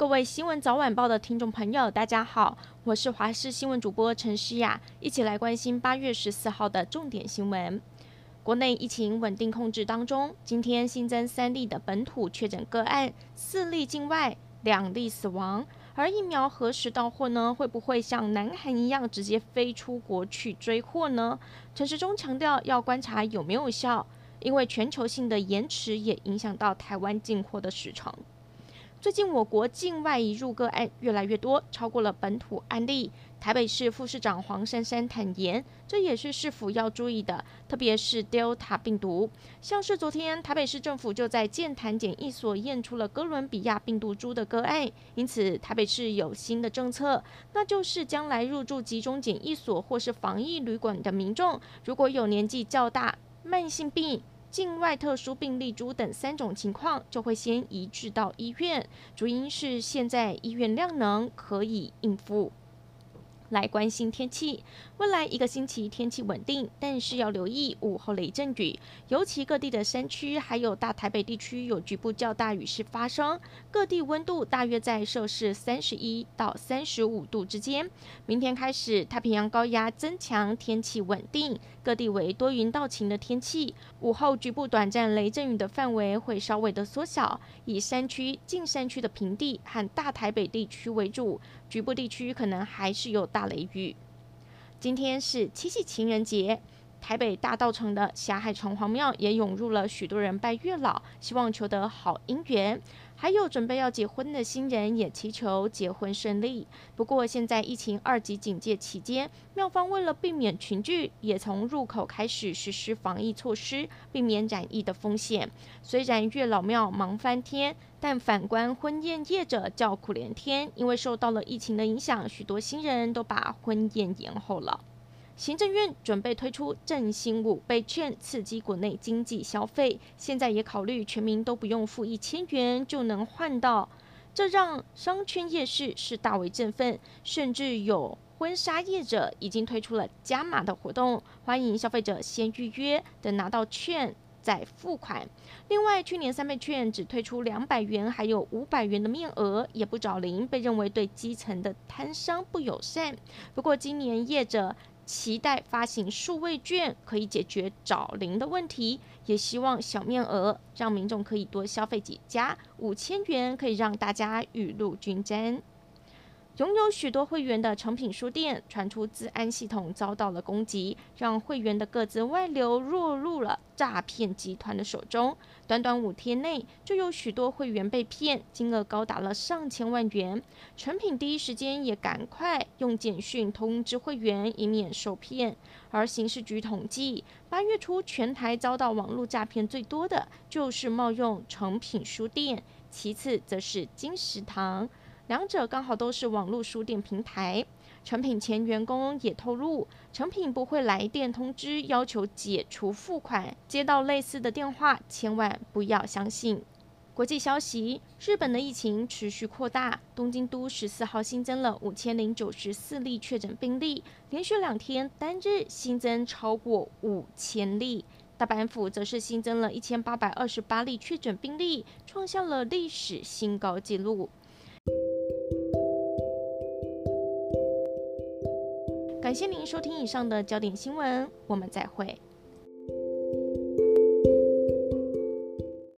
各位新闻早晚报的听众朋友，大家好，我是华视新闻主播陈诗雅，一起来关心八月十四号的重点新闻。国内疫情稳定控制当中，今天新增三例的本土确诊个案，四例境外，两例死亡。而疫苗何时到货呢？会不会像南韩一样直接飞出国去追货呢？陈时中强调要观察有没有效，因为全球性的延迟也影响到台湾进货的时程。最近我国境外移入个案越来越多，超过了本土案例。台北市副市长黄珊珊坦言，这也是市府要注意的，特别是 Delta 病毒。像是昨天台北市政府就在剑潭检疫所验出了哥伦比亚病毒株的个案，因此台北市有新的政策，那就是将来入住集中检疫所或是防疫旅馆的民众，如果有年纪较大、慢性病。境外特殊病例株等三种情况，就会先移至到医院。主因是现在医院量能可以应付。来关心天气，未来一个星期天气稳定，但是要留意午后雷阵雨，尤其各地的山区还有大台北地区有局部较大雨势发生。各地温度大约在摄氏三十一到三十五度之间。明天开始，太平洋高压增强，天气稳定，各地为多云到晴的天气。午后局部短暂雷阵雨的范围会稍微的缩小，以山区、近山区的平地和大台北地区为主，局部地区可能还是有大。大雷雨。今天是七夕情人节，台北大稻埕的霞海城隍庙也涌入了许多人拜月老，希望求得好姻缘。还有准备要结婚的新人也祈求结婚顺利。不过，现在疫情二级警戒期间，庙方为了避免群聚，也从入口开始实施防疫措施，避免染疫的风险。虽然月老庙忙翻天，但反观婚宴业者叫苦连天，因为受到了疫情的影响，许多新人都把婚宴延后了。行政院准备推出振兴五倍券，刺激国内经济消费。现在也考虑全民都不用付一千元就能换到，这让商圈夜市是大为振奋。甚至有婚纱业者已经推出了加码的活动，欢迎消费者先预约，等拿到券再付款。另外，去年三倍券只推出两百元，还有五百元的面额，也不找零，被认为对基层的摊商不友善。不过今年业者。期待发行数位券可以解决找零的问题，也希望小面额让民众可以多消费几家，五千元可以让大家雨露均沾。拥有许多会员的诚品书店传出资安系统遭到了攻击，让会员的个资外流，落入了诈骗集团的手中。短短五天内，就有许多会员被骗，金额高达了上千万元。诚品第一时间也赶快用简讯通知会员，以免受骗。而刑事局统计，八月初全台遭到网络诈骗最多的就是冒用诚品书店，其次则是金石堂。两者刚好都是网络书店平台。诚品前员工也透露，诚品不会来电通知要求解除付款，接到类似的电话，千万不要相信。国际消息：日本的疫情持续扩大，东京都十四号新增了五千零九十四例确诊病例，连续两天单日新增超过五千例。大阪府则是新增了一千八百二十八例确诊病例，创下了历史新高纪录。感谢您收听以上的焦点新闻，我们再会。